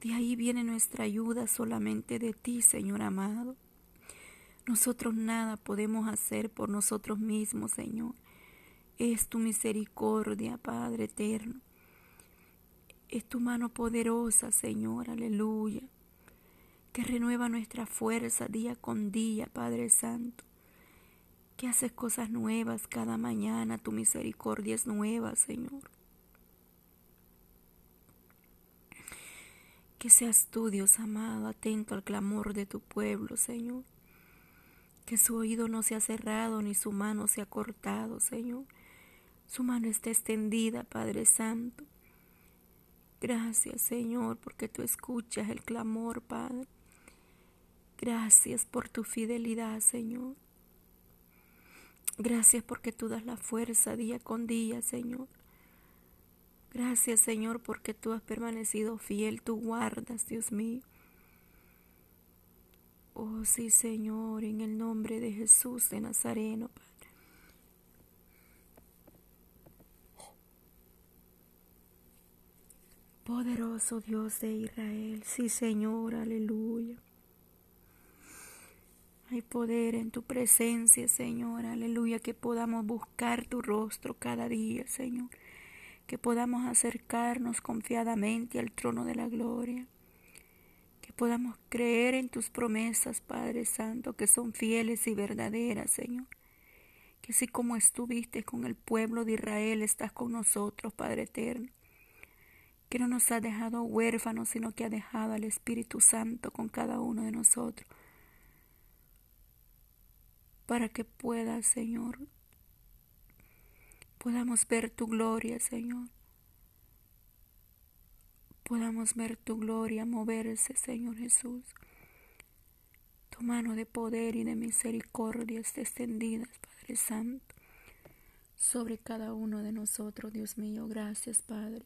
De ahí viene nuestra ayuda solamente de ti, Señor amado. Nosotros nada podemos hacer por nosotros mismos, Señor. Es tu misericordia, Padre eterno. Es tu mano poderosa, Señor, aleluya, que renueva nuestra fuerza día con día, Padre Santo que haces cosas nuevas cada mañana, tu misericordia es nueva, Señor. Que seas tú, Dios amado, atento al clamor de tu pueblo, Señor. Que su oído no sea cerrado ni su mano sea cortado, Señor. Su mano está extendida, Padre Santo. Gracias, Señor, porque tú escuchas el clamor, Padre. Gracias por tu fidelidad, Señor. Gracias porque tú das la fuerza día con día, Señor. Gracias, Señor, porque tú has permanecido fiel, tú guardas, Dios mío. Oh, sí, Señor, en el nombre de Jesús de Nazareno, Padre. Poderoso Dios de Israel, sí, Señor, aleluya. Hay poder en tu presencia, Señor. Aleluya. Que podamos buscar tu rostro cada día, Señor. Que podamos acercarnos confiadamente al trono de la gloria. Que podamos creer en tus promesas, Padre Santo, que son fieles y verdaderas, Señor. Que así como estuviste con el pueblo de Israel, estás con nosotros, Padre Eterno. Que no nos ha dejado huérfanos, sino que ha dejado al Espíritu Santo con cada uno de nosotros para que pueda, Señor, podamos ver tu gloria, Señor. Podamos ver tu gloria moverse, Señor Jesús. Tu mano de poder y de misericordia esté extendida, Padre Santo, sobre cada uno de nosotros, Dios mío. Gracias, Padre.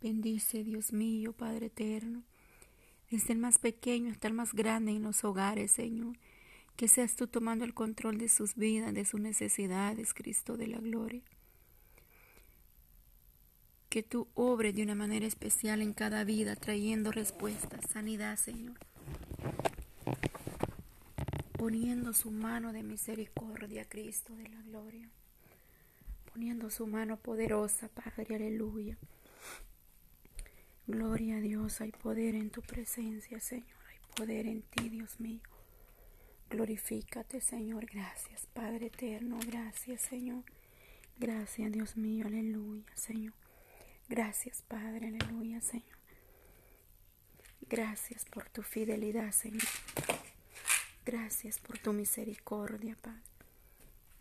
Bendice, Dios mío, Padre eterno, desde el más pequeño hasta el más grande en los hogares, Señor que seas tú tomando el control de sus vidas, de sus necesidades, Cristo de la gloria. Que tú obres de una manera especial en cada vida, trayendo respuestas, sanidad, Señor. Poniendo su mano de misericordia, Cristo de la gloria. Poniendo su mano poderosa, Padre, aleluya. Gloria a Dios, hay poder en tu presencia, Señor. Hay poder en ti, Dios mío. Glorifícate, Señor. Gracias, Padre eterno. Gracias, Señor. Gracias, Dios mío. Aleluya, Señor. Gracias, Padre. Aleluya, Señor. Gracias por tu fidelidad, Señor. Gracias por tu misericordia, Padre.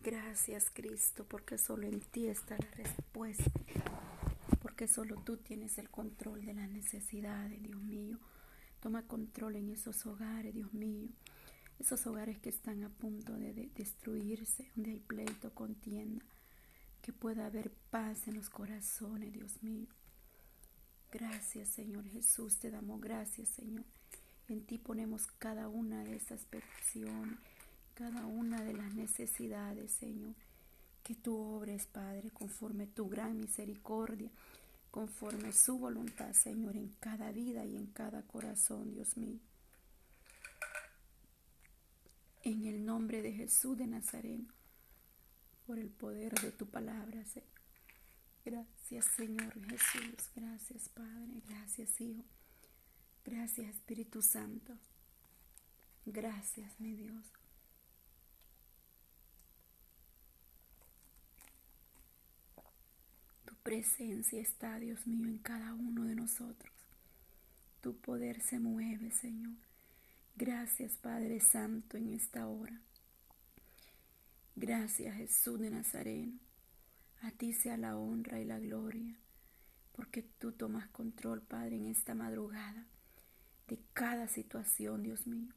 Gracias, Cristo, porque solo en ti está la respuesta. Porque solo tú tienes el control de las necesidades, Dios mío. Toma control en esos hogares, Dios mío esos hogares que están a punto de, destruirse, donde hay pleito, contienda, que pueda haber paz en los corazones, Dios mío. Gracias, Señor Jesús, te damos gracias, Señor. En ti ponemos cada una de esas peticiones, cada una de las necesidades, Señor. Que tú obres, Padre, conforme tu gran misericordia, conforme su voluntad, Señor, en cada vida y en cada corazón, Dios mío. En el nombre de Jesús de Nazareno, por el poder de tu palabra, Señor. Gracias, Señor Jesús. Gracias, Padre. Gracias, Hijo. Gracias, Espíritu Santo. Gracias, mi Dios. Tu presencia está, Dios mío, en cada uno de nosotros. Tu poder se mueve, Señor. Gracias Padre Santo en esta hora. Gracias Jesús de Nazareno. A ti sea la honra y la gloria, porque tú tomas control, Padre, en esta madrugada de cada situación, Dios mío,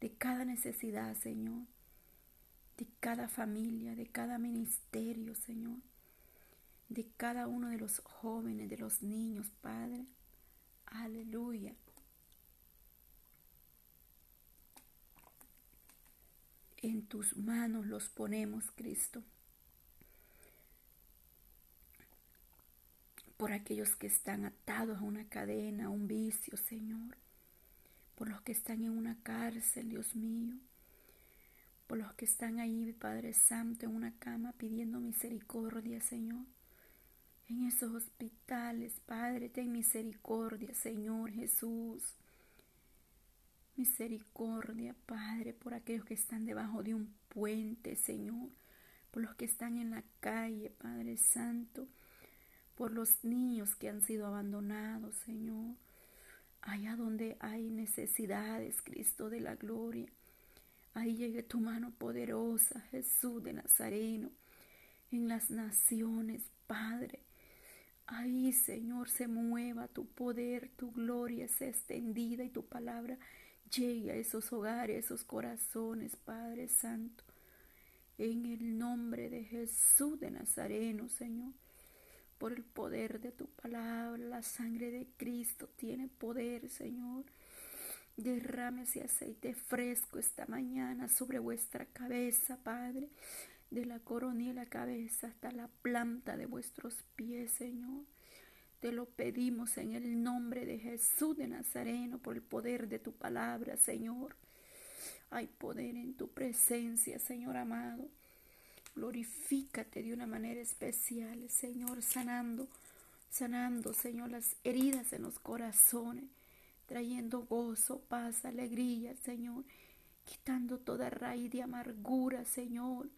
de cada necesidad, Señor, de cada familia, de cada ministerio, Señor, de cada uno de los jóvenes, de los niños, Padre. Aleluya. En tus manos los ponemos, Cristo. Por aquellos que están atados a una cadena, a un vicio, Señor por los que están en una cárcel, Dios mío, por los que están ahí, Padre Santo, en una cama pidiendo misericordia, Señor. En esos hospitales, Padre, ten misericordia, Señor Jesús. Misericordia, Padre, por aquellos que están debajo de un puente, Señor. Por los que están en la calle, Padre Santo. Por los niños que han sido abandonados, Señor allá donde hay necesidades, Cristo de la gloria. Ahí llegue tu mano poderosa, Jesús de Nazareno, en las naciones, Padre. Ahí, Señor, se mueva tu poder, tu gloria sea extendida y tu palabra llegue a esos hogares, a esos corazones, Padre Santo. En el nombre de Jesús de Nazareno, Señor por el poder de tu palabra. La sangre de Cristo tiene poder, Señor. Derrame ese aceite fresco esta mañana sobre vuestra cabeza, Padre, de la coronilla de la cabeza hasta la planta de vuestros pies, Señor. Te lo pedimos en el nombre de Jesús de Nazareno, por el poder de tu palabra, Señor. Hay poder en tu presencia, Señor amado. Glorifícate de una manera especial, Señor, sanando, sanando, Señor, las heridas en los corazones, trayendo gozo, paz, alegría, Señor, quitando toda raíz de amargura, Señor,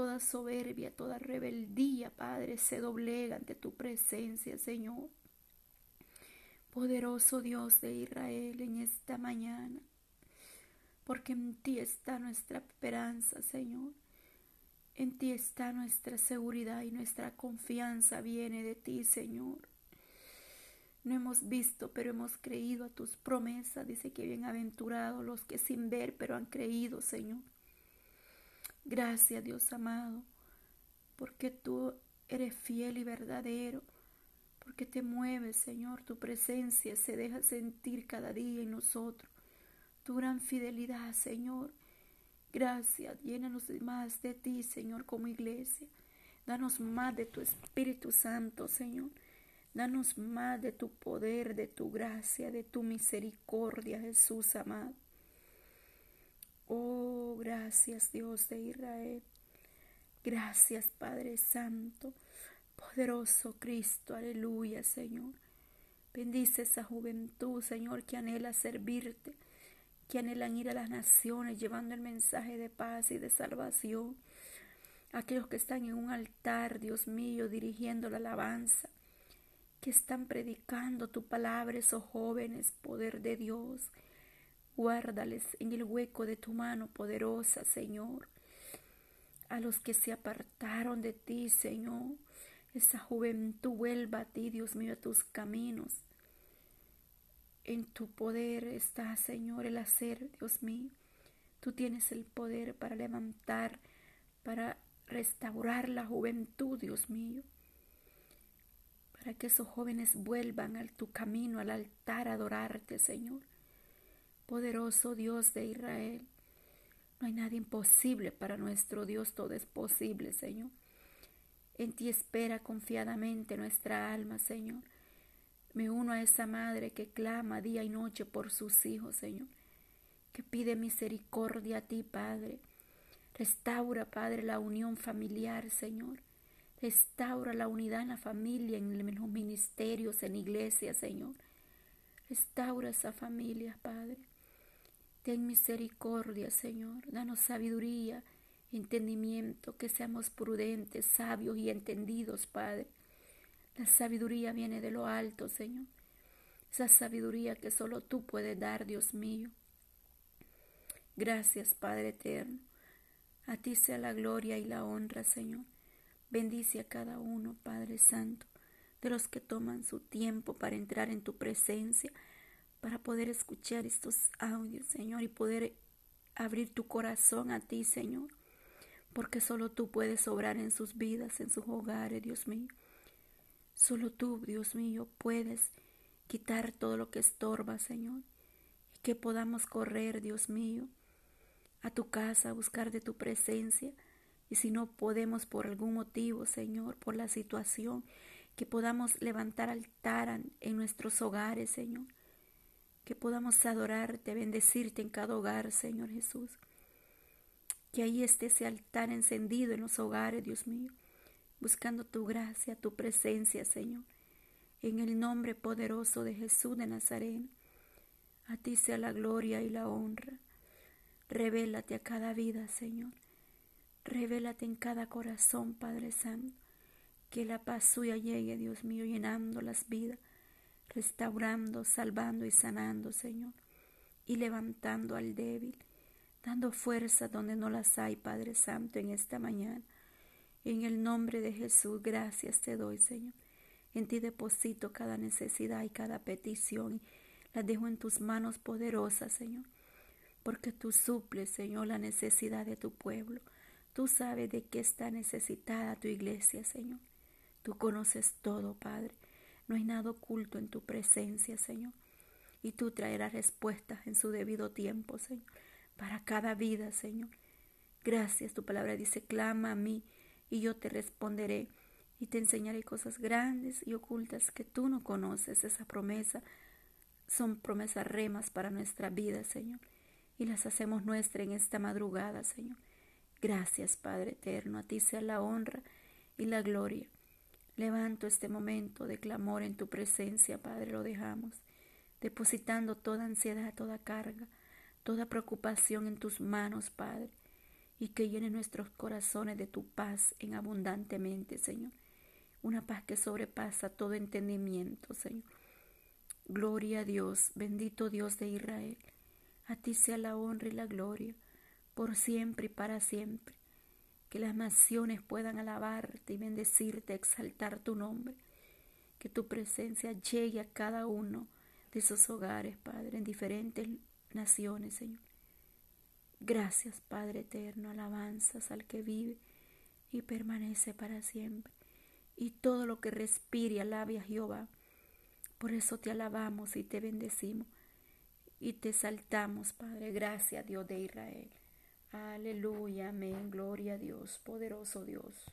toda soberbia, toda rebeldía, Padre, se doblega ante tu presencia, Señor. Poderoso Dios de Israel en esta mañana, porque en ti está nuestra esperanza, Señor. En ti está nuestra seguridad y nuestra confianza viene de ti, Señor. No hemos visto, pero hemos creído a tus promesas. Dice que bienaventurados los que sin ver, pero han creído, Señor. Gracias, Dios amado, porque tú eres fiel y verdadero, porque te mueves, Señor, tu presencia se deja sentir cada día en nosotros. Tu gran fidelidad, Señor, Gracias, llénanos más de ti, Señor, como iglesia. Danos más de tu Espíritu Santo, Señor. Danos más de tu poder, de tu gracia, de tu misericordia, Jesús amado. Oh, gracias Dios de Israel. Gracias Padre Santo, poderoso Cristo, aleluya Señor. Bendice esa juventud, Señor, que anhela servirte que anhelan ir a las naciones llevando el mensaje de paz y de salvación. Aquellos que están en un altar, Dios mío, dirigiendo la alabanza, que están predicando tu palabra, esos jóvenes, poder de Dios. Guárdales en el hueco de tu mano poderosa, Señor. A los que se apartaron de ti, Señor. Esa juventud vuelva a ti, Dios mío, a tus caminos. En tu poder está, Señor, el hacer, Dios mío. Tú tienes el poder para levantar, para restaurar la juventud, Dios mío. Para que esos jóvenes vuelvan a tu camino, al altar, a adorarte, Señor. Poderoso Dios de Israel. No hay nada imposible para nuestro Dios, todo es posible, Señor. En ti espera confiadamente nuestra alma, Señor. Me uno a esa madre que clama día y noche por sus hijos, Señor, que pide misericordia a ti, Padre. Restaura, Padre, la unión familiar, Señor. Restaura la unidad en la familia, en los ministerios, en iglesia, Señor. Restaura esa familia, Padre. Ten misericordia, Señor. Danos sabiduría, entendimiento, que seamos prudentes, sabios y entendidos, Padre la sabiduría viene de lo alto, Señor. Esa sabiduría que solo tú puedes dar, Dios mío. Gracias, Padre eterno. A ti sea la gloria y la honra, Señor, Bendice a cada uno, Padre Santo, de los que toman su tiempo para entrar en tu presencia, para poder escuchar estos audios, Señor, y poder abrir tu corazón a ti, Señor, porque solo tú puedes obrar en sus vidas, en sus hogares, Dios mío. Solo tú, Dios mío, puedes quitar todo lo que estorba, Señor, y que podamos correr, Dios mío, a tu casa, a buscar de tu presencia, y si no podemos por algún motivo, Señor, por la situación, que podamos levantar altar en nuestros hogares, Señor, que podamos adorarte, bendecirte en cada hogar, Señor Jesús. Que ahí esté ese altar encendido en los hogares, Dios mío, buscando tu gracia, tu presencia, Señor. En el nombre poderoso de Jesús de Nazaret, a ti sea la gloria y la honra. Revélate a cada vida, Señor. Revélate en cada corazón, Padre Santo. Que la paz suya llegue, Dios mío, llenando las vidas restaurando, salvando y sanando, Señor, y levantando al débil, dando fuerza donde no las hay, Padre Santo, en esta mañana. En el nombre de Jesús, gracias te doy, Señor. En ti deposito cada necesidad y cada petición y las dejo en tus manos poderosas, Señor, porque tú suples, Señor, la necesidad de tu pueblo. Tú sabes de qué está necesitada tu iglesia, Señor. Tú conoces todo, Padre. No hay nada oculto en tu presencia, Señor. Y tú traerás respuestas en su debido tiempo, Señor, para cada vida, Señor. Gracias, tu palabra dice, clama a mí y yo te responderé y te enseñaré cosas grandes y ocultas que tú no conoces. Esa promesa son promesas remas para nuestra vida, Señor, y las hacemos nuestra en esta madrugada, Señor. Gracias, Padre eterno, a ti sea la honra y la gloria. Levanto este momento de clamor en tu presencia, Padre, lo dejamos, depositando toda ansiedad, toda carga, toda preocupación en tus manos, Padre, y que llene nuestros corazones de tu paz en abundantemente, Señor. Una paz que sobrepasa todo entendimiento, Señor. Gloria a Dios, bendito Dios de Israel. A ti sea la honra y la gloria, por siempre y para siempre que las naciones puedan alabarte y bendecirte, exaltar tu nombre, que tu presencia llegue a cada uno de esos hogares, Padre, en diferentes naciones, Señor. Gracias, Padre eterno, alabanzas al que vive y permanece para siempre. Y todo lo que respire, alabe a Jehová. Por eso te alabamos y te bendecimos y te saltamos, Padre. Gracias, Dios de Israel. Aleluya, amén, gloria a Dios, poderoso Dios.